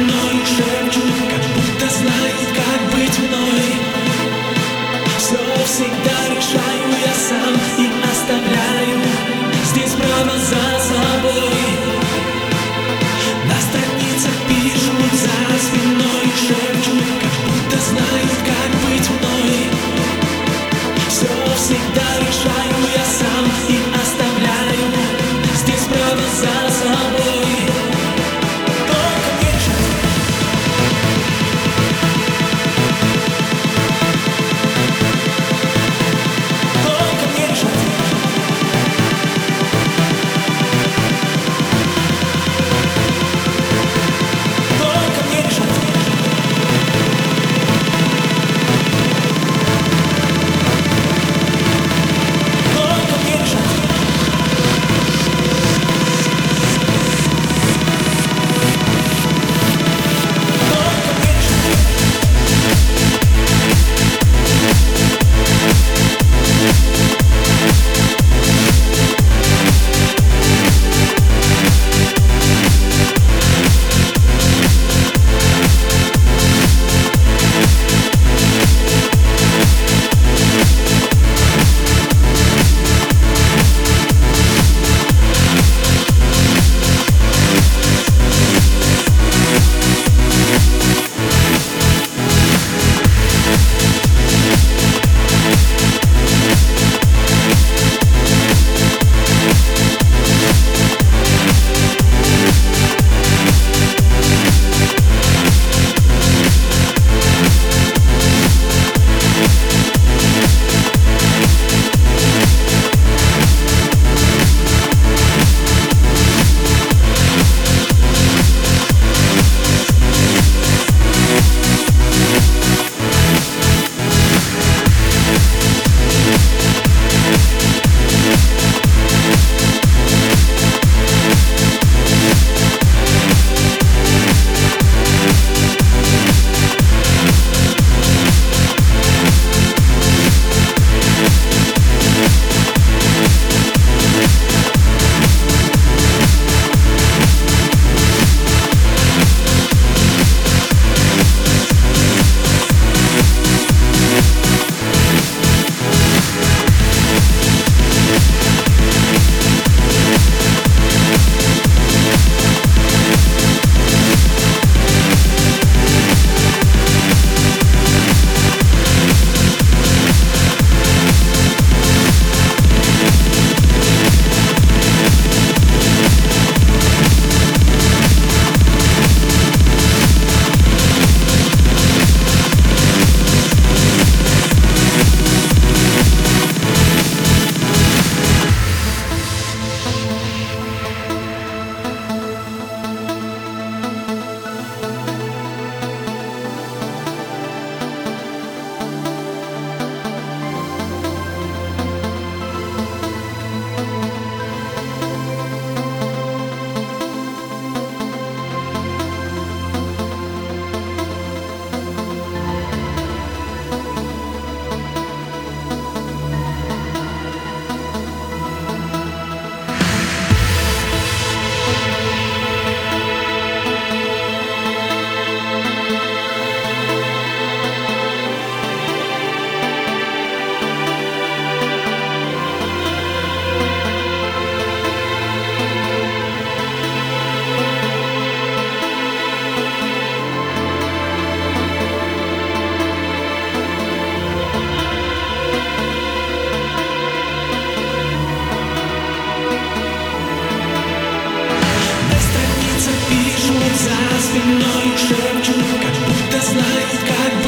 you. земной шепчут, как будто знает, как